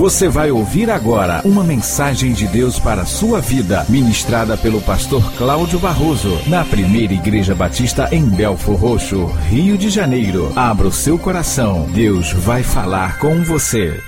Você vai ouvir agora uma mensagem de Deus para a sua vida, ministrada pelo pastor Cláudio Barroso, na primeira Igreja Batista em Belfor Roxo, Rio de Janeiro. Abra o seu coração, Deus vai falar com você.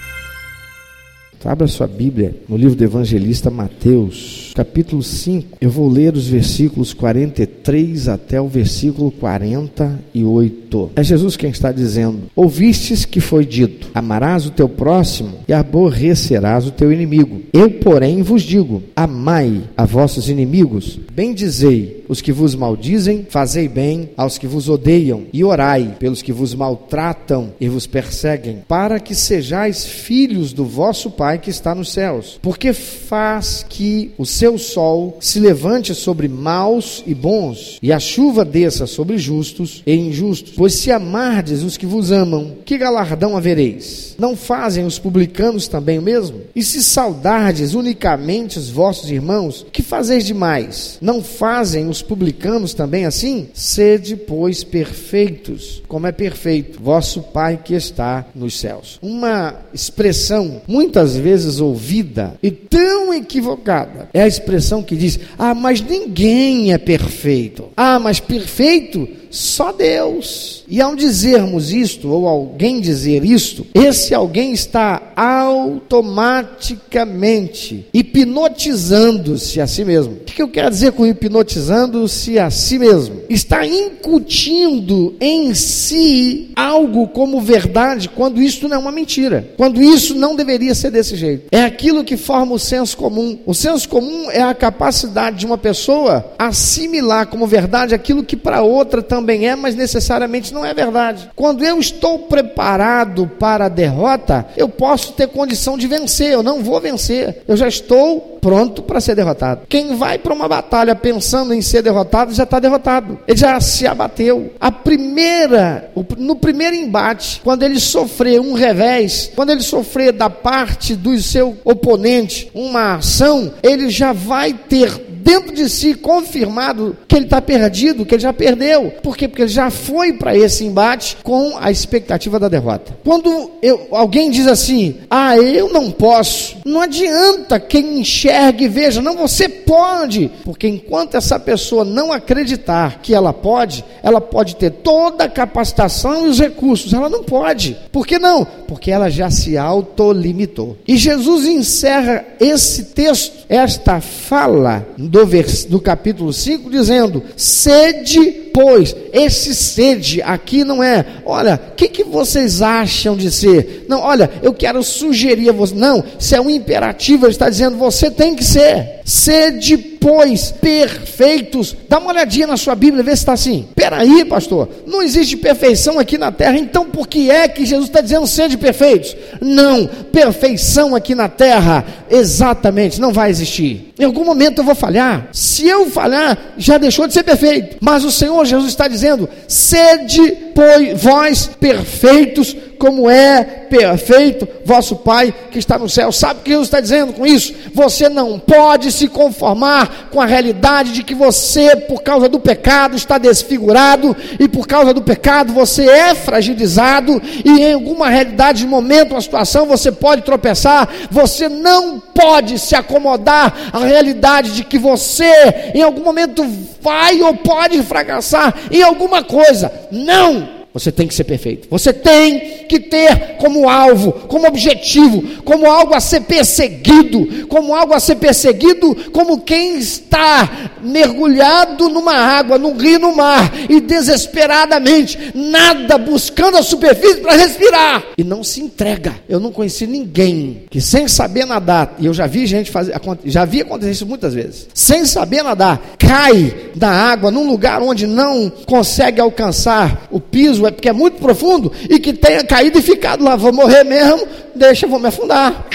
Abra sua Bíblia no livro do evangelista Mateus, capítulo 5. Eu vou ler os versículos 43 até o versículo 48. É Jesus quem está dizendo: Ouvistes que foi dito: Amarás o teu próximo e aborrecerás o teu inimigo. Eu, porém, vos digo: Amai a vossos inimigos, bendizei os que vos maldizem, fazei bem aos que vos odeiam e orai pelos que vos maltratam e vos perseguem, para que sejais filhos do vosso Pai que está nos céus. Porque faz que o seu sol se levante sobre maus e bons, e a chuva desça sobre justos e injustos. Pois se amardes os que vos amam, que galardão havereis? Não fazem os publicanos também o mesmo? E se saudardes unicamente os vossos irmãos, que fazeis demais? Não fazem os publicanos também assim? Sede, pois, perfeitos, como é perfeito vosso Pai que está nos céus. Uma expressão muitas vezes ouvida e tão equivocada é a expressão que diz: Ah, mas ninguém é perfeito. Ah, mas perfeito só Deus. E ao dizermos isto, ou alguém dizer isto, esse alguém está automaticamente hipnotizando-se a si mesmo. O que eu quero dizer com hipnotizando-se a si mesmo? Está incutindo em si algo como verdade, quando isso não é uma mentira. Quando isso não deveria ser desse jeito. É aquilo que forma o senso comum. O senso comum é a capacidade de uma pessoa assimilar como verdade aquilo que para outra também também é, mas necessariamente não é verdade. Quando eu estou preparado para a derrota, eu posso ter condição de vencer, eu não vou vencer, eu já estou pronto para ser derrotado. Quem vai para uma batalha pensando em ser derrotado já está derrotado, ele já se abateu. A primeira, no primeiro embate, quando ele sofrer um revés, quando ele sofrer da parte do seu oponente uma ação, ele já vai ter dentro de si confirmado que ele está perdido, que ele já perdeu. Por quê? Porque ele já foi para esse embate com a expectativa da derrota. Quando eu, alguém diz assim, ah, eu não posso, não adianta quem enxergue e veja, não, você pode, porque enquanto essa pessoa não acreditar que ela pode, ela pode ter toda a capacitação e os recursos, ela não pode. Por que não? Porque ela já se autolimitou. E Jesus encerra esse texto, esta fala do, vers, do capítulo 5, dizendo: sede pois, esse sede aqui não é, olha, o que, que vocês acham de ser? Não, olha, eu quero sugerir a você. Não, isso é um imperativo, ele está dizendo, você tem que ser. Sede, pois, perfeitos. Dá uma olhadinha na sua Bíblia, vê se está assim. Peraí, pastor, não existe perfeição aqui na terra, então por que é que Jesus está dizendo sede perfeitos? Não, perfeição aqui na terra, exatamente, não vai existir. Em algum momento eu vou falhar. Se eu falhar, já deixou de ser perfeito. Mas o Senhor Jesus está dizendo: sede, pois, vós perfeitos, como é perfeito vosso Pai que está no céu. Sabe o que Jesus está dizendo com isso? Você não pode se conformar com a realidade de que você, por causa do pecado, está desfigurado e por causa do pecado você é fragilizado e em alguma realidade, de momento, uma situação, você pode tropeçar. Você não pode se acomodar à realidade de que você, em algum momento, vai ou pode fracassar em alguma coisa. Não! Você tem que ser perfeito. Você tem que ter como alvo, como objetivo, como algo a ser perseguido, como algo a ser perseguido, como quem está mergulhado numa água, num rio, no mar, e desesperadamente nada buscando a superfície para respirar e não se entrega. Eu não conheci ninguém que sem saber nadar, e eu já vi gente fazer, já vi acontecer isso muitas vezes, sem saber nadar, cai da água num lugar onde não consegue alcançar o piso é porque é muito profundo e que tenha caído e ficado lá, vou morrer mesmo, deixa, vou me afundar.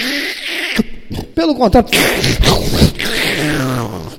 Pelo contrário,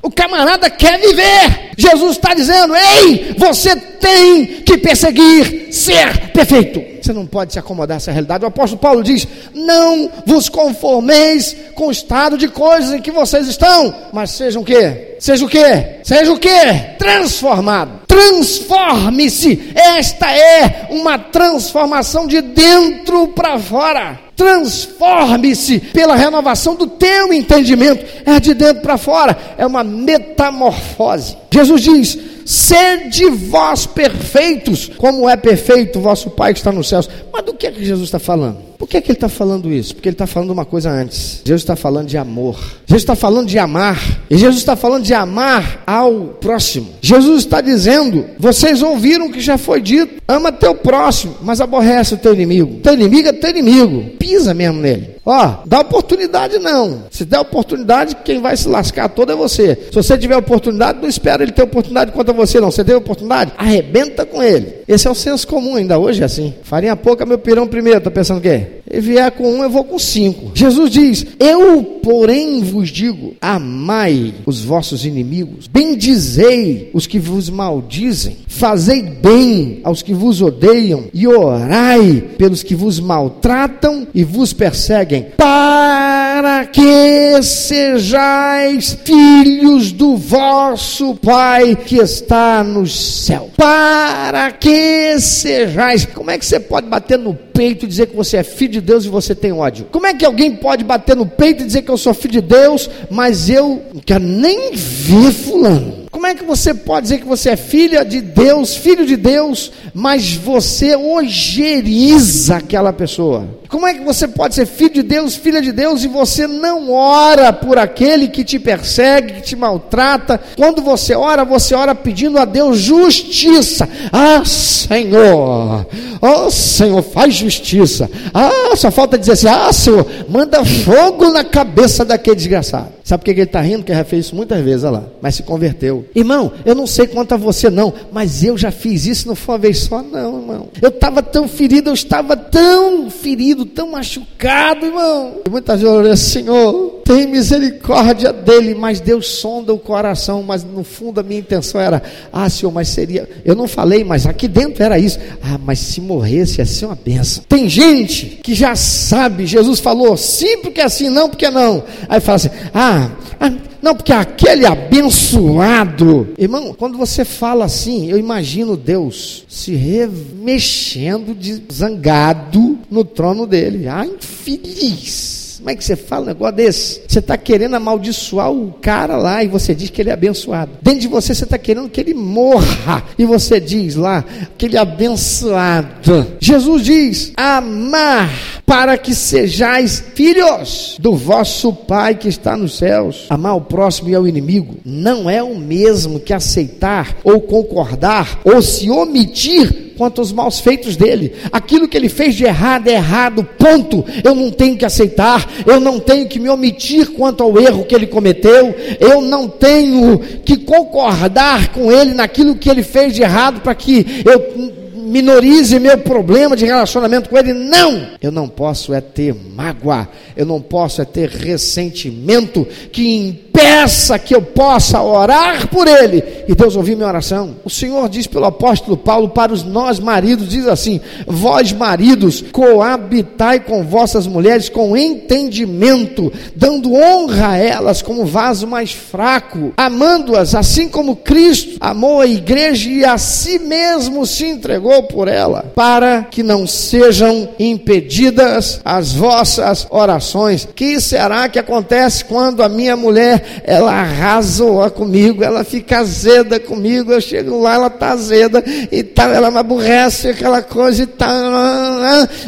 o camarada quer viver. Jesus está dizendo: ei, você tem que perseguir ser perfeito. Você não pode se acomodar essa realidade. O apóstolo Paulo diz: não vos conformeis com o estado de coisas em que vocês estão, mas sejam o quê? Seja o quê? Seja o quê? Transformado. Transforme-se. Esta é uma transformação de dentro para fora. Transforme-se pela renovação do teu entendimento. É de dentro para fora, é uma metamorfose. Jesus diz: Sede vós perfeitos, como é perfeito vosso Pai que está nos céus. Mas do que é que Jesus está falando? Por que, é que ele está falando isso? Porque ele está falando uma coisa antes. Jesus está falando de amor. Jesus está falando de amar. E Jesus está falando de amar ao próximo. Jesus está dizendo: vocês ouviram o que já foi dito. Ama teu próximo, mas aborrece o teu inimigo. Teu inimigo é teu inimigo. Pisa mesmo nele. Ó, dá oportunidade não. Se der oportunidade, quem vai se lascar todo é você. Se você tiver oportunidade, não espera ele ter oportunidade contra você, não. Você teve oportunidade? Arrebenta com ele. Esse é o senso comum, ainda hoje é assim. Farinha pouca, meu pirão primeiro. Tá pensando o quê? E vier com um, eu vou com cinco. Jesus diz: Eu, porém, vos digo: amai os vossos inimigos, bendizei os que vos maldizem, fazei bem aos que vos odeiam, e orai pelos que vos maltratam e vos perseguem, para que sejais filhos do vosso Pai que está nos céus. Para que sejais. Como é que você pode bater no peito e dizer que você é filho de Deus e você tem ódio? Como é que alguém pode bater no peito e dizer que eu sou filho de Deus, mas eu não quero nem ver fulano? Como é que você pode dizer que você é filha de Deus, filho de Deus, mas você ojeriza aquela pessoa? Como é que você pode ser filho de Deus, filha de Deus, e você não ora por aquele que te persegue, que te maltrata? Quando você ora, você ora pedindo a Deus justiça. Ah, Senhor, oh Senhor, faz justiça. Ah, só falta dizer assim: ah, Senhor, manda fogo na cabeça daquele desgraçado. Sabe por que ele está rindo? Porque já fez isso muitas vezes, olha lá, mas se converteu. Irmão, eu não sei quanto a você não, mas eu já fiz isso, não foi uma vez só, não, irmão. Eu estava tão ferido, eu estava tão ferido, tão machucado, irmão. E muitas vezes eu olhei, Senhor, tem misericórdia dele, mas Deus sonda o coração, mas no fundo a minha intenção era, ah, Senhor, mas seria, eu não falei, mas aqui dentro era isso. Ah, mas se morresse ia ser uma benção. Tem gente que já sabe, Jesus falou, sim porque é assim, não porque não. Aí fala assim, ah, ah não, porque aquele abençoado. Irmão, quando você fala assim, eu imagino Deus se remexendo de zangado no trono dele. Ah, infeliz. Como é que você fala um negócio desse? Você está querendo amaldiçoar o cara lá e você diz que ele é abençoado. Dentro de você, você está querendo que ele morra. E você diz lá que ele é abençoado. Jesus diz: amar para que sejais filhos do vosso Pai que está nos céus. Amar o próximo e ao inimigo não é o mesmo que aceitar ou concordar ou se omitir quanto aos maus feitos dele. Aquilo que ele fez de errado é errado, ponto. Eu não tenho que aceitar, eu não tenho que me omitir quanto ao erro que ele cometeu, eu não tenho que concordar com ele naquilo que ele fez de errado para que eu minorize meu problema de relacionamento com ele. Não! Eu não posso é ter mágoa, eu não posso é ter ressentimento que peça que eu possa orar por ele. E Deus ouviu minha oração. O Senhor diz pelo apóstolo Paulo para os nós maridos, diz assim: Vós maridos, coabitai com vossas mulheres com entendimento, dando honra a elas como vaso mais fraco, amando-as assim como Cristo amou a igreja e a si mesmo se entregou por ela, para que não sejam impedidas as vossas orações. Que será que acontece quando a minha mulher ela arrasou comigo, ela fica azeda comigo, eu chego lá, ela tá azeda e tal, ela me aborrece aquela coisa e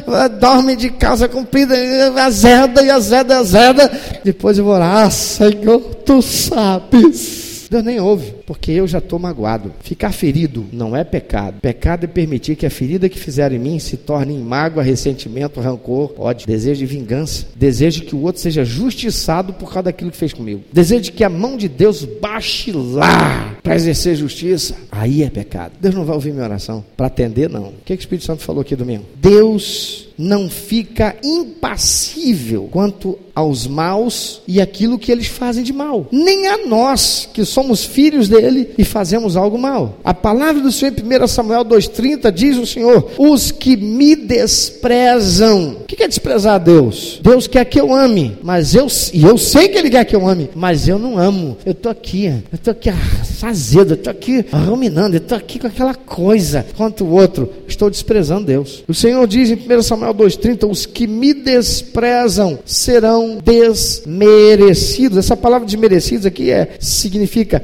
ela dorme de calça comprida, azeda e azeda, azeda, depois eu vou orar, ah, Senhor, tu sabes. Deus nem ouve, porque eu já estou magoado. Ficar ferido não é pecado. Pecado é permitir que a ferida que fizeram em mim se torne em mágoa, ressentimento, rancor, ódio, desejo de vingança, desejo que o outro seja justiçado por causa daquilo que fez comigo. Desejo que a mão de Deus baixe lá para exercer justiça. Aí é pecado. Deus não vai ouvir minha oração para atender, não. O que, que o Espírito Santo falou aqui domingo? Deus não fica impassível quanto aos maus e aquilo que eles fazem de mal. Nem a nós, que somos filhos de dele e fazemos algo mal. A palavra do Senhor em 1 Samuel 2,30 diz o Senhor: Os que me desprezam. O que é desprezar a Deus? Deus quer que eu ame, mas eu, e eu sei que Ele quer que eu ame, mas eu não amo. Eu estou aqui, eu estou aqui azedo, eu estou aqui ruminando, eu estou aqui com aquela coisa quanto o outro. Estou desprezando Deus. O Senhor diz em 1 Samuel 2,30: Os que me desprezam serão desmerecidos. Essa palavra desmerecidos aqui é, significa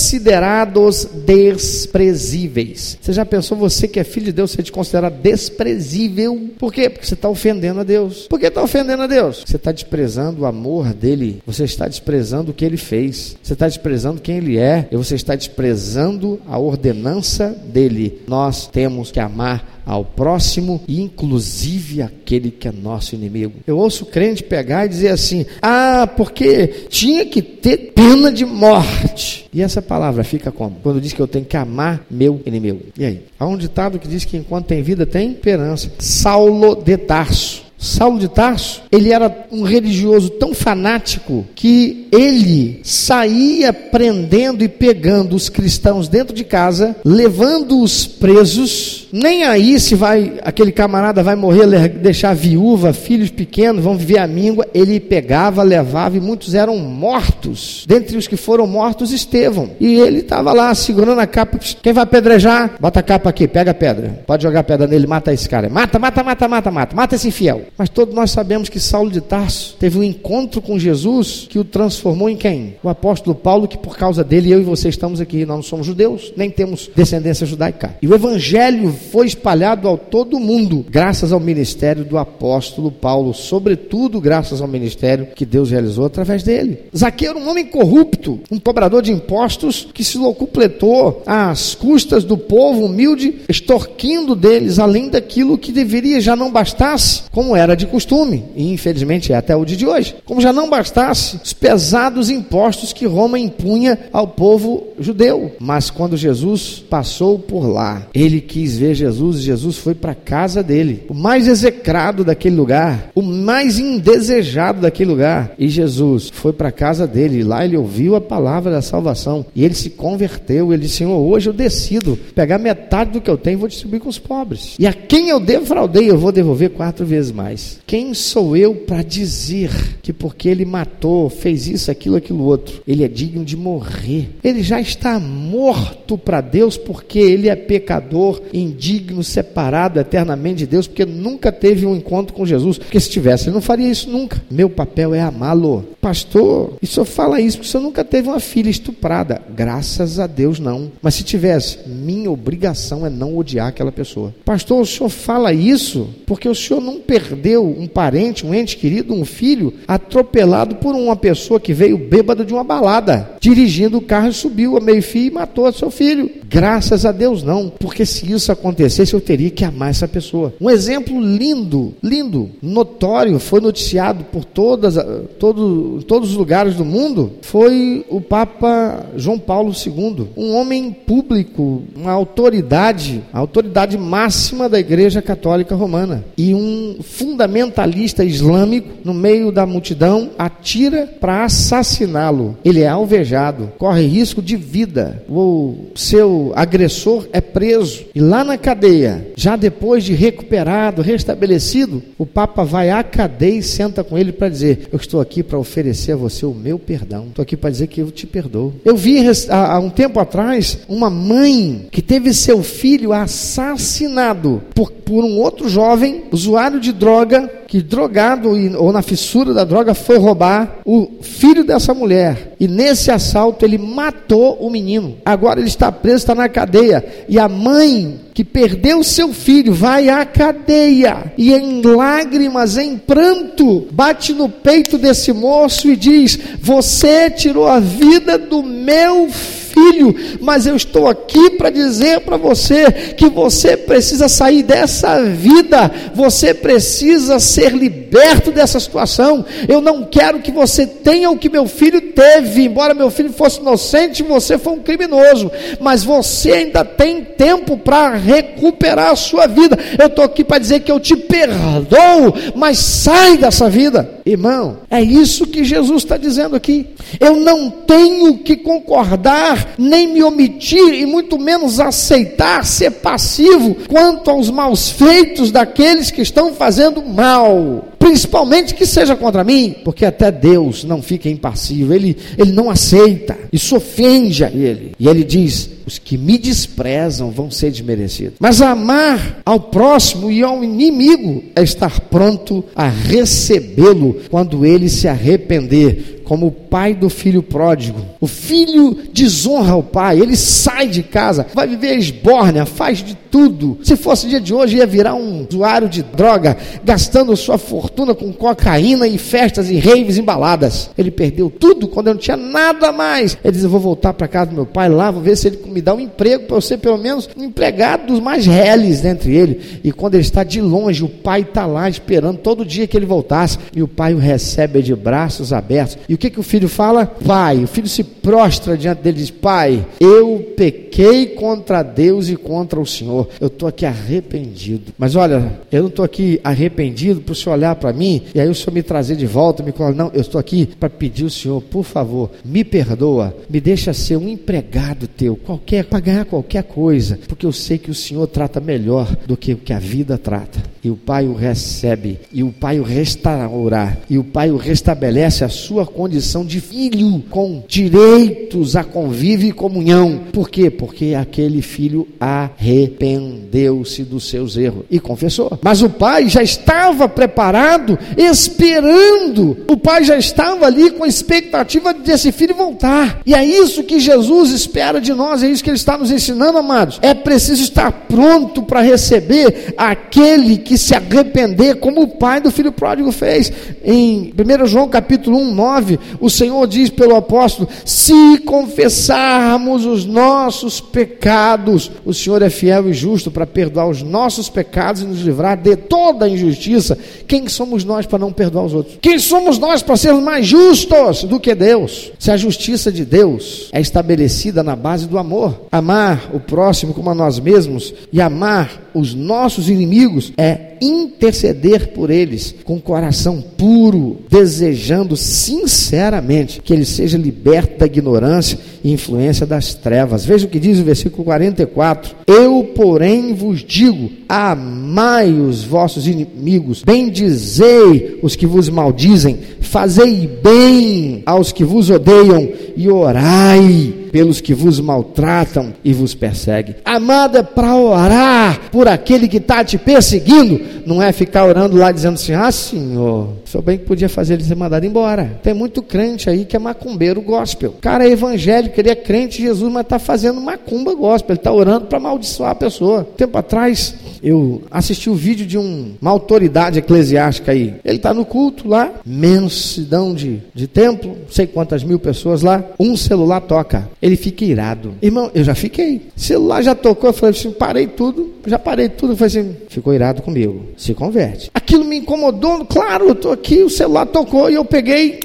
considerados desprezíveis. Você já pensou, você que é filho de Deus, ser te considerar desprezível? Por quê? Porque você está ofendendo a Deus. Por que está ofendendo a Deus? Você está desprezando o amor dele, você está desprezando o que ele fez, você está desprezando quem ele é, e você está desprezando a ordenança dele. Nós temos que amar ao próximo, inclusive aquele que é nosso inimigo. Eu ouço crente pegar e dizer assim: ah, porque tinha que ter pena de morte. E essa palavra fica como? Quando diz que eu tenho que amar meu inimigo. E aí? Há um ditado que diz que enquanto tem vida tem esperança. Saulo de Tarso Saulo de Tarso, ele era um religioso tão fanático que ele saía prendendo e pegando os cristãos dentro de casa, levando-os presos, nem aí se vai aquele camarada vai morrer, deixar viúva, filhos pequenos, vão viver a míngua, ele pegava, levava e muitos eram mortos. Dentre os que foram mortos, Estevão. E ele estava lá segurando a capa, quem vai apedrejar? Bota a capa aqui, pega a pedra. Pode jogar a pedra nele, mata esse cara. Mata, mata, mata, mata, mata. Mata esse infiel. Mas todos nós sabemos que Saulo de Tarso teve um encontro com Jesus que o transformou em quem? O apóstolo Paulo, que por causa dele eu e você estamos aqui. Nós não somos judeus, nem temos descendência judaica. E o evangelho foi espalhado ao todo mundo, graças ao ministério do apóstolo Paulo, sobretudo graças ao ministério que Deus realizou através dele. Zaqueu era um homem corrupto, um cobrador de impostos que se locupletou às custas do povo humilde, extorquindo deles além daquilo que deveria já não bastasse, como era de costume, e infelizmente é até o dia de hoje. Como já não bastasse os pesados impostos que Roma impunha ao povo judeu. Mas quando Jesus passou por lá, ele quis ver Jesus e Jesus foi para a casa dele, o mais execrado daquele lugar, o mais indesejado daquele lugar. E Jesus foi para a casa dele, lá ele ouviu a palavra da salvação e ele se converteu. Ele disse: Senhor, hoje eu decido pegar metade do que eu tenho e vou distribuir com os pobres. E a quem eu defraudei, eu vou devolver quatro vezes mais. Quem sou eu para dizer que porque ele matou, fez isso, aquilo, aquilo outro, ele é digno de morrer? Ele já está morto para Deus porque ele é pecador, indigno, separado eternamente de Deus, porque nunca teve um encontro com Jesus. Porque se tivesse, ele não faria isso nunca. Meu papel é amá-lo. Pastor, e senhor fala isso porque senhor nunca teve uma filha estuprada. Graças a Deus, não. Mas se tivesse, minha obrigação é não odiar aquela pessoa. Pastor, o senhor fala isso porque o senhor não perdeu perdeu um parente, um ente querido, um filho, atropelado por uma pessoa que veio bêbada de uma balada, dirigindo o carro e subiu a meio-fio e matou seu filho. Graças a Deus não, porque se isso acontecesse eu teria que amar essa pessoa. Um exemplo lindo, lindo, notório, foi noticiado por todas, todo, todos os lugares do mundo, foi o Papa João Paulo II, um homem público, uma autoridade, a autoridade máxima da Igreja Católica Romana e um fundamental fundamentalista islâmico, no meio da multidão, atira para assassiná-lo. Ele é alvejado, corre risco de vida. O seu agressor é preso. E lá na cadeia, já depois de recuperado, restabelecido, o Papa vai à cadeia e senta com ele para dizer: Eu estou aqui para oferecer a você o meu perdão. Estou aqui para dizer que eu te perdoo. Eu vi há um tempo atrás uma mãe que teve seu filho assassinado por, por um outro jovem, usuário de droga que drogado ou na fissura da droga foi roubar o filho dessa mulher. E nesse assalto ele matou o menino. Agora ele está preso, está na cadeia. E a mãe que perdeu seu filho vai à cadeia e em lágrimas, em pranto, bate no peito desse moço e diz: Você tirou a vida do meu filho filho, mas eu estou aqui para dizer para você que você precisa sair dessa vida, você precisa ser liberto dessa situação. Eu não quero que você tenha o que meu filho teve, embora meu filho fosse inocente, você foi um criminoso, mas você ainda tem tempo para recuperar a sua vida. Eu estou aqui para dizer que eu te perdoo, mas sai dessa vida. Irmão, é isso que Jesus está dizendo aqui. Eu não tenho que concordar, nem me omitir, e muito menos aceitar ser passivo quanto aos maus feitos daqueles que estão fazendo mal principalmente que seja contra mim, porque até Deus não fica impassível, ele, ele não aceita, isso ofende a ele. E ele diz: os que me desprezam vão ser desmerecidos. Mas amar ao próximo e ao inimigo é estar pronto a recebê-lo quando ele se arrepender como o pai do filho pródigo. O filho desonra o pai, ele sai de casa, vai viver esbórnia, faz de tudo. Se fosse dia de hoje, ia virar um usuário de droga, gastando sua fortuna com cocaína e festas e raves embaladas. Ele perdeu tudo quando eu não tinha nada mais. Ele diz: Eu vou voltar para casa do meu pai lá, vou ver se ele me dá um emprego para eu ser pelo menos um empregado dos mais reles dentre ele. E quando ele está de longe, o pai está lá esperando todo dia que ele voltasse. E o pai o recebe de braços abertos. E que, que o filho fala? Pai. O filho se prostra diante dele e diz: Pai, eu pequei contra Deus e contra o Senhor. Eu estou aqui arrependido. Mas olha, eu não estou aqui arrependido para o Senhor olhar para mim e aí o Senhor me trazer de volta, me falar: Não, eu estou aqui para pedir o Senhor, por favor, me perdoa, me deixa ser um empregado teu, qualquer, para ganhar qualquer coisa, porque eu sei que o Senhor trata melhor do que o que a vida trata. E o Pai o recebe, e o Pai o restaura, e o Pai o restabelece a sua condição condição de filho, com direitos a convívio e comunhão. Por quê? Porque aquele filho arrependeu-se dos seus erros e confessou. Mas o pai já estava preparado, esperando. O pai já estava ali com a expectativa desse filho voltar. E é isso que Jesus espera de nós, é isso que ele está nos ensinando, amados. É preciso estar pronto para receber aquele que se arrepender, como o pai do filho pródigo fez. Em 1 João capítulo 1, 9, o Senhor diz pelo apóstolo: se confessarmos os nossos pecados, o Senhor é fiel e justo para perdoar os nossos pecados e nos livrar de toda injustiça. Quem somos nós para não perdoar os outros? Quem somos nós para sermos mais justos do que Deus? Se a justiça de Deus é estabelecida na base do amor, amar o próximo como a nós mesmos e amar os nossos inimigos é interceder por eles com coração puro, desejando sinceramente que ele seja liberto da ignorância e influência das trevas. Veja o que diz o versículo 44: Eu, porém, vos digo: amai os vossos inimigos, bendizei os que vos maldizem, fazei bem aos que vos odeiam e orai pelos que vos maltratam e vos perseguem. Amado é para orar por aquele que está te perseguindo, não é ficar orando lá dizendo assim: Ah, senhor, sou bem que podia fazer ele ser mandado embora. Tem muito crente aí que é macumbeiro gospel. Cara é evangélico, ele é crente em Jesus, mas está fazendo macumba gospel, ele está orando para amaldiçoar a pessoa. Tempo atrás, eu assisti o um vídeo de um, uma autoridade eclesiástica aí. Ele está no culto lá, mensidão de, de templo, não sei quantas mil pessoas lá. Um celular toca. Ele fica irado. Irmão, eu já fiquei. Celular já tocou, eu falei assim, parei tudo, já parei tudo. Falei assim, ficou irado comigo. Se converte. Aquilo me incomodou, claro, eu estou aqui, o celular tocou e eu peguei,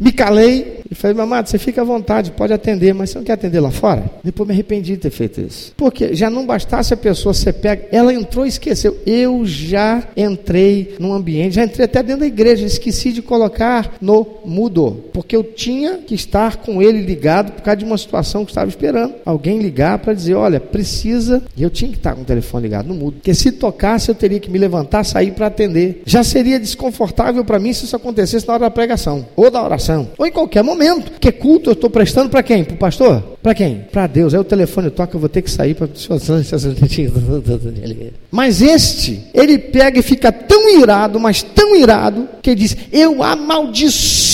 me calei, e falei, mamado, você fica à vontade, pode atender, mas você não quer atender lá fora? Depois me arrependi de ter feito isso. Porque já não bastasse a pessoa ser pega, ela entrou e esqueceu. Eu já entrei num ambiente, já entrei até dentro da igreja, esqueci de colocar no mudo, porque eu tinha que estar com ele ligado por causa de uma situação que estava esperando. Alguém ligar para dizer, olha, precisa, e eu tinha que estar com o telefone ligado no mudo, porque se tocasse eu teria que me levantar, sair para atender. Já seria desconfortável para mim se isso acontecesse na hora da pregação, ou da oração, ou em qualquer momento momento. Que culto eu estou prestando para quem? Para o pastor? Para quem? Para Deus. Aí o telefone toca, eu vou ter que sair para. Mas este, ele pega e fica tão irado, mas tão irado, que ele diz: Eu amaldiçoo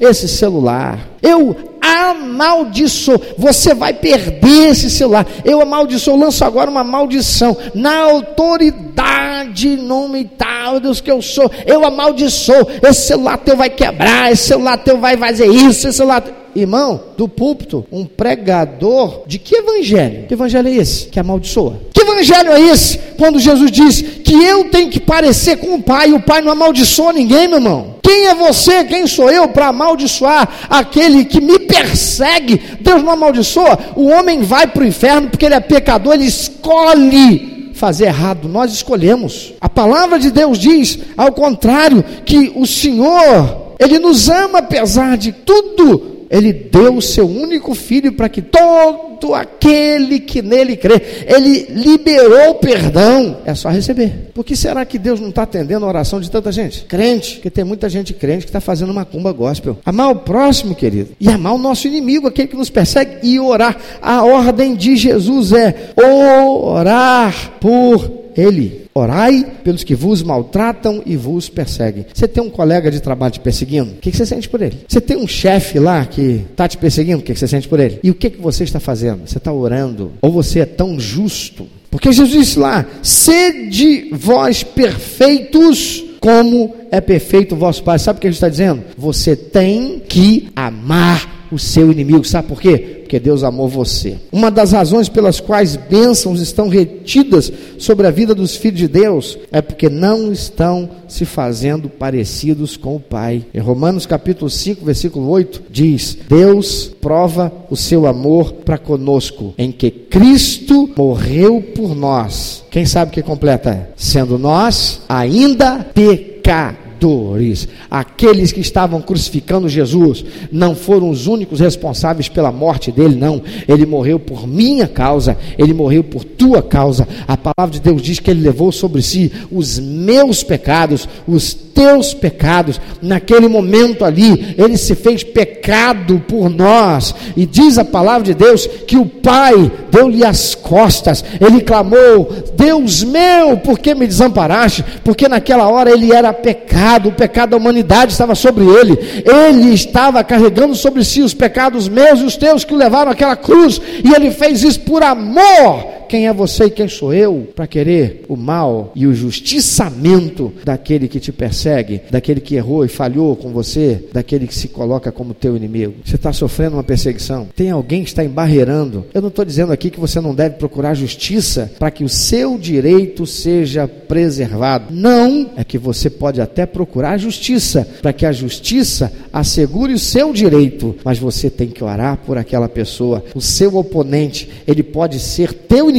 esse celular. Eu amaldiçoo. Você vai perder esse celular. Eu amaldiçoo, lanço agora uma maldição. Na autoridade, nome tal, Deus que eu sou. Eu amaldiçoo. Esse celular teu vai quebrar. Esse celular teu vai fazer isso. Esse celular. irmão, do púlpito, um pregador de que evangelho? Que evangelho é esse? Que amaldiçoa. Que evangelho é esse? Quando Jesus diz que eu tenho que parecer com o Pai, o Pai não amaldiçoa ninguém, meu irmão. Quem é você? Quem sou eu para amaldiçoar aquele que me persegue? Deus não amaldiçoa. O homem vai para o inferno porque ele é pecador, ele escolhe fazer errado, nós escolhemos. A palavra de Deus diz, ao contrário, que o Senhor, Ele nos ama apesar de tudo ele deu o seu único filho para que todo aquele que nele crê, ele liberou perdão. É só receber. Por que será que Deus não está atendendo a oração de tanta gente? Crente, porque tem muita gente crente que está fazendo uma cumba gospel. Amar o próximo, querido, e amar o nosso inimigo, aquele que nos persegue, e orar. A ordem de Jesus é orar por ele. Orai pelos que vos maltratam e vos perseguem. Você tem um colega de trabalho te perseguindo? O que você sente por ele? Você tem um chefe lá que está te perseguindo? O que você sente por ele? E o que você está fazendo? Você está orando? Ou você é tão justo? Porque Jesus disse lá: sede vós perfeitos como é perfeito o vosso Pai. Sabe o que ele está dizendo? Você tem que amar o seu inimigo. Sabe por quê? Porque Deus amou você. Uma das razões pelas quais bênçãos estão retidas sobre a vida dos filhos de Deus é porque não estão se fazendo parecidos com o Pai. Em Romanos capítulo 5, versículo 8, diz: Deus prova o seu amor para conosco, em que Cristo morreu por nós. Quem sabe que completa? Sendo nós ainda pecadores pecadores. Aqueles que estavam crucificando Jesus não foram os únicos responsáveis pela morte dele, não. Ele morreu por minha causa, ele morreu por tua causa. A palavra de Deus diz que ele levou sobre si os meus pecados, os teus pecados. Naquele momento ali, ele se fez pecado por nós. E diz a palavra de Deus que o Pai deu-lhe as costas. Ele clamou: Deus meu, por que me desamparaste? Porque naquela hora ele era pecado o pecado da humanidade estava sobre ele. Ele estava carregando sobre si os pecados meus e os teus que o levaram àquela cruz, e ele fez isso por amor quem é você e quem sou eu para querer o mal e o justiçamento daquele que te persegue, daquele que errou e falhou com você, daquele que se coloca como teu inimigo? Você está sofrendo uma perseguição? Tem alguém que está embarreirando? Eu não estou dizendo aqui que você não deve procurar justiça para que o seu direito seja preservado. Não, é que você pode até procurar justiça para que a justiça assegure o seu direito, mas você tem que orar por aquela pessoa. O seu oponente, ele pode ser teu inimigo,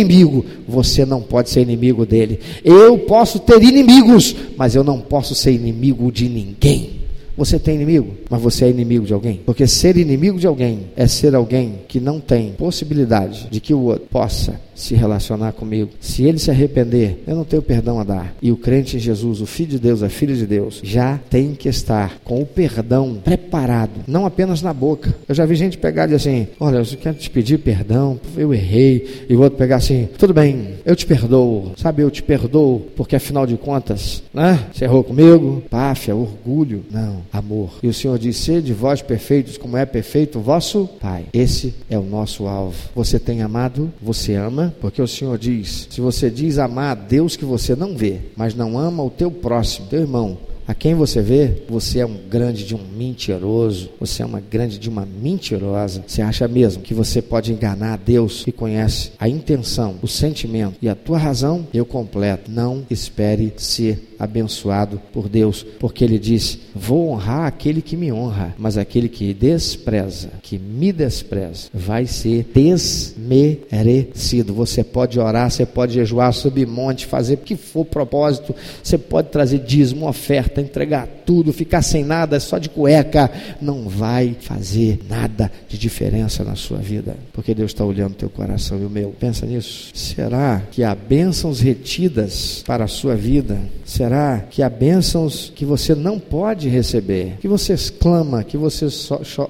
você não pode ser inimigo dele. Eu posso ter inimigos, mas eu não posso ser inimigo de ninguém. Você tem inimigo, mas você é inimigo de alguém. Porque ser inimigo de alguém é ser alguém que não tem possibilidade de que o outro possa se relacionar comigo. Se ele se arrepender, eu não tenho perdão a dar. E o crente em Jesus, o Filho de Deus, a filha de Deus, já tem que estar com o perdão preparado, não apenas na boca. Eu já vi gente pegar e dizer assim: Olha, eu quero te pedir perdão, eu errei. E o outro pegar assim: Tudo bem, eu te perdoo. Sabe, eu te perdoo, porque afinal de contas, né? Você errou comigo? Páfia, orgulho. Não, amor. E o Senhor diz: Sede vós perfeitos, como é perfeito o vosso Pai. Esse é o nosso alvo. Você tem amado? Você ama? Porque o Senhor diz: se você diz amar a Deus que você não vê, mas não ama o teu próximo, teu irmão, a quem você vê, você é um grande de um mentiroso, você é uma grande de uma mentirosa. Você acha mesmo que você pode enganar a Deus que conhece a intenção, o sentimento e a tua razão? Eu completo. Não espere ser abençoado por Deus, porque ele disse: Vou honrar aquele que me honra, mas aquele que despreza, que me despreza, vai ser desmerecido. Você pode orar, você pode jejuar, subir monte, fazer o que for propósito, você pode trazer dízimo, oferta, entregar tudo, ficar sem nada, só de cueca, não vai fazer nada de diferença na sua vida, porque Deus está olhando teu coração e o meu. Pensa nisso. Será que há bênçãos retidas para a sua vida? Será que há bênçãos que você não pode receber, que você clama, que você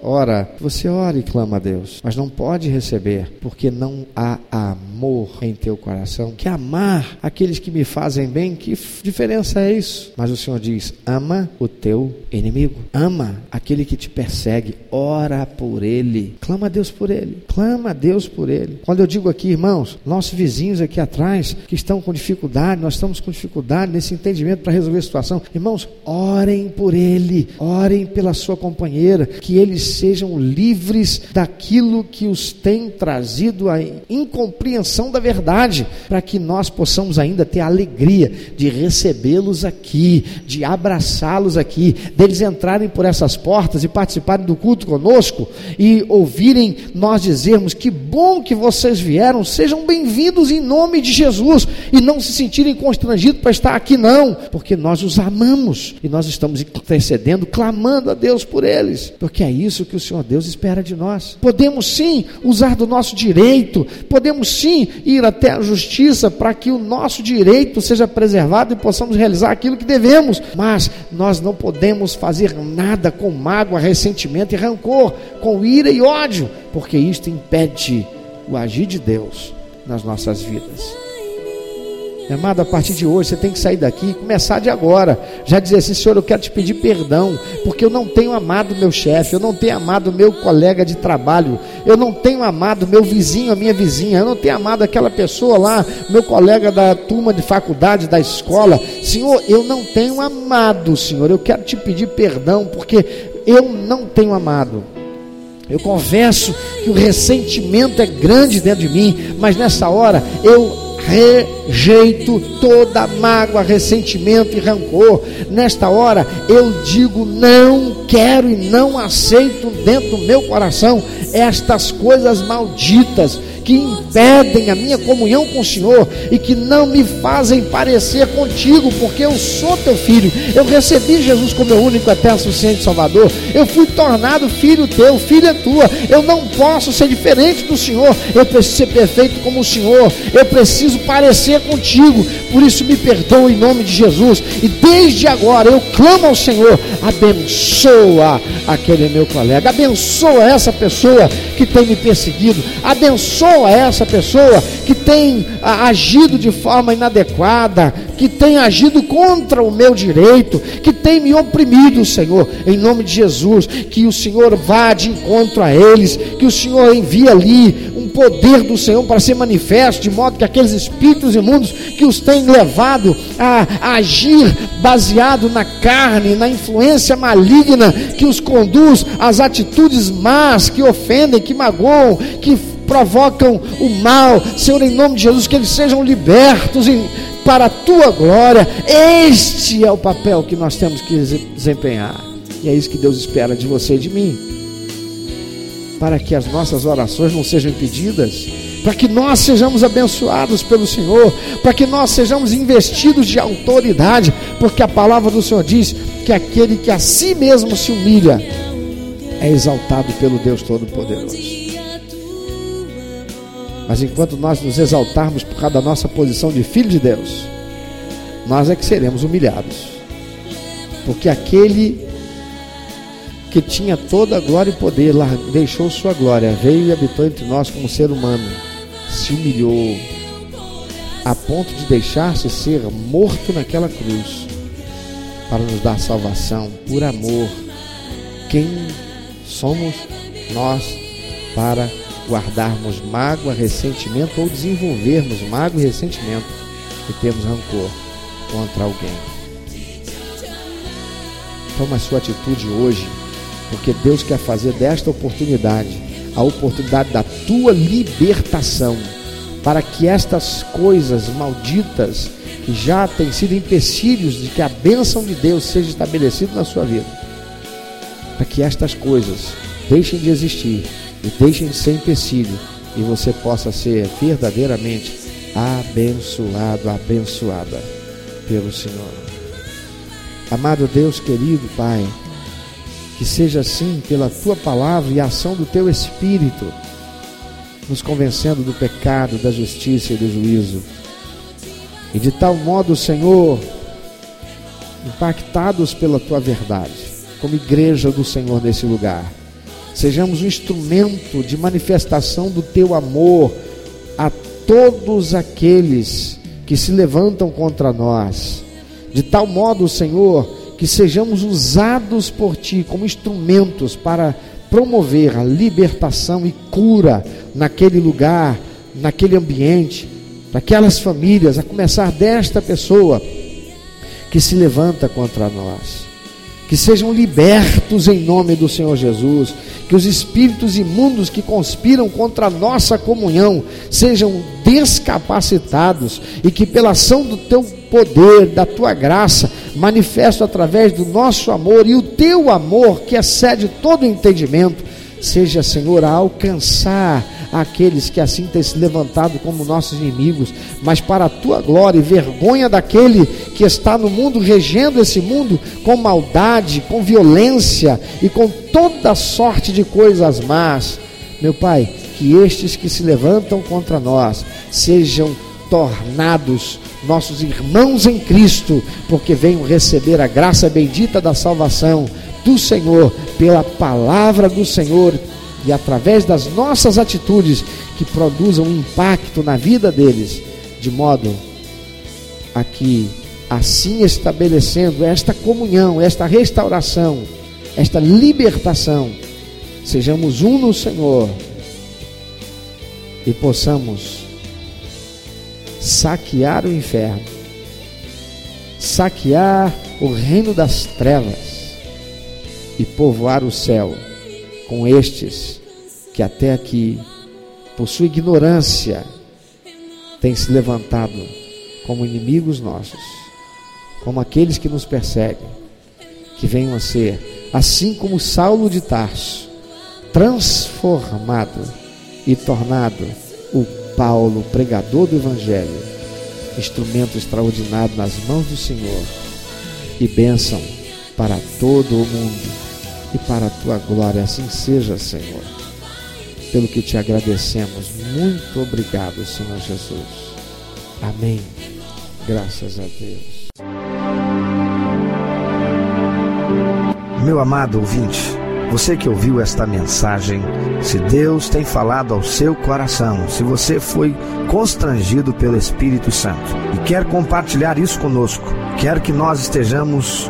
ora, que você ora e clama a Deus, mas não pode receber, porque não há amor em teu coração. Que amar aqueles que me fazem bem, que diferença é isso? Mas o Senhor diz: ama o teu inimigo, ama aquele que te persegue, ora por ele, clama a Deus por ele, clama a Deus por ele. Quando eu digo aqui, irmãos, nossos vizinhos aqui atrás que estão com dificuldade, nós estamos com dificuldade nesse entendimento para resolver a situação, irmãos, orem por ele, orem pela sua companheira, que eles sejam livres daquilo que os tem trazido a incompreensão da verdade, para que nós possamos ainda ter a alegria de recebê-los aqui, de abraçá-los aqui, deles entrarem por essas portas e participarem do culto conosco e ouvirem nós dizermos que bom que vocês vieram, sejam bem-vindos em nome de Jesus e não se sentirem constrangidos para estar aqui não, porque nós os amamos e nós estamos intercedendo, clamando a Deus por eles, porque é isso que o Senhor Deus espera de nós. Podemos sim usar do nosso direito, podemos sim ir até a justiça para que o nosso direito seja preservado e possamos realizar aquilo que devemos, mas nós não podemos fazer nada com mágoa, ressentimento e rancor, com ira e ódio, porque isto impede o agir de Deus nas nossas vidas. Amado, a partir de hoje você tem que sair daqui e começar de agora. Já dizer assim, Senhor, eu quero te pedir perdão, porque eu não tenho amado meu chefe, eu não tenho amado meu colega de trabalho, eu não tenho amado meu vizinho, a minha vizinha, eu não tenho amado aquela pessoa lá, meu colega da turma de faculdade, da escola. Senhor, eu não tenho amado, Senhor. Eu quero te pedir perdão, porque eu não tenho amado. Eu confesso que o ressentimento é grande dentro de mim, mas nessa hora eu rejeito toda mágoa, ressentimento e rancor. Nesta hora eu digo não quero e não aceito dentro do meu coração estas coisas malditas que impedem a minha comunhão com o Senhor e que não me fazem parecer contigo, porque eu sou teu filho. Eu recebi Jesus como meu único eterno suficiente Salvador. Eu fui tornado filho teu, filha tua. Eu não posso ser diferente do Senhor. Eu preciso ser perfeito como o Senhor. Eu preciso parecer contigo. Por isso me perdoa em nome de Jesus. E desde agora eu clamo ao Senhor, abençoa aquele meu colega, abençoa essa pessoa que tem me perseguido, abençoa a essa pessoa que tem agido de forma inadequada, que tem agido contra o meu direito, que tem me oprimido, Senhor, em nome de Jesus, que o Senhor vá de encontro a eles, que o Senhor envie ali um poder do Senhor para ser manifesto, de modo que aqueles espíritos imundos que os têm levado a, a agir baseado na carne, na influência maligna que os conduz às atitudes más, que ofendem, que magoam, que provocam o mal, Senhor, em nome de Jesus, que eles sejam libertos em, para a tua glória. Este é o papel que nós temos que desempenhar, e é isso que Deus espera de você e de mim, para que as nossas orações não sejam impedidas. Para que nós sejamos abençoados pelo Senhor, para que nós sejamos investidos de autoridade, porque a palavra do Senhor diz que aquele que a si mesmo se humilha é exaltado pelo Deus Todo-Poderoso. Mas enquanto nós nos exaltarmos por causa da nossa posição de filho de Deus, nós é que seremos humilhados. Porque aquele que tinha toda a glória e poder, deixou sua glória, veio e habitou entre nós como ser humano, se humilhou a ponto de deixar-se ser morto naquela cruz para nos dar salvação por amor. Quem somos nós para guardarmos mágoa, ressentimento ou desenvolvermos mágoa e ressentimento e temos rancor contra alguém. Toma a sua atitude hoje, porque Deus quer fazer desta oportunidade a oportunidade da tua libertação, para que estas coisas malditas que já têm sido empecilhos de que a bênção de Deus seja estabelecida na sua vida, para que estas coisas deixem de existir e deixem de ser empecilho e você possa ser verdadeiramente abençoado, abençoada pelo Senhor. Amado Deus querido Pai, que seja assim pela tua palavra e ação do teu Espírito, nos convencendo do pecado, da justiça e do juízo. E de tal modo, Senhor, impactados pela tua verdade, como igreja do Senhor nesse lugar sejamos um instrumento de manifestação do teu amor a todos aqueles que se levantam contra nós. De tal modo, Senhor, que sejamos usados por Ti como instrumentos para promover a libertação e cura naquele lugar, naquele ambiente, daquelas famílias, a começar desta pessoa que se levanta contra nós. Que sejam libertos em nome do Senhor Jesus, que os espíritos imundos que conspiram contra a nossa comunhão sejam descapacitados e que, pela ação do teu poder, da tua graça, manifesto através do nosso amor e o teu amor que excede todo entendimento, seja, Senhor, a alcançar aqueles que assim têm se levantado como nossos inimigos, mas para a tua glória e vergonha daquele que está no mundo, regendo esse mundo com maldade, com violência e com toda sorte de coisas más. Meu Pai, que estes que se levantam contra nós sejam tornados nossos irmãos em Cristo, porque venham receber a graça bendita da salvação do Senhor, pela palavra do Senhor e através das nossas atitudes que produzam impacto na vida deles, de modo a que, assim estabelecendo esta comunhão, esta restauração, esta libertação, sejamos um no Senhor e possamos saquear o inferno, saquear o reino das trevas e povoar o céu com estes que até aqui, por sua ignorância, têm se levantado como inimigos nossos, como aqueles que nos perseguem, que venham a ser, assim como Saulo de Tarso, transformado e tornado o Paulo, pregador do Evangelho, instrumento extraordinário nas mãos do Senhor e bênção para todo o mundo e para a tua glória. Assim seja, Senhor. Pelo que te agradecemos. Muito obrigado, Senhor Jesus. Amém. Graças a Deus. Meu amado ouvinte, você que ouviu esta mensagem, se Deus tem falado ao seu coração, se você foi constrangido pelo Espírito Santo e quer compartilhar isso conosco, quer que nós estejamos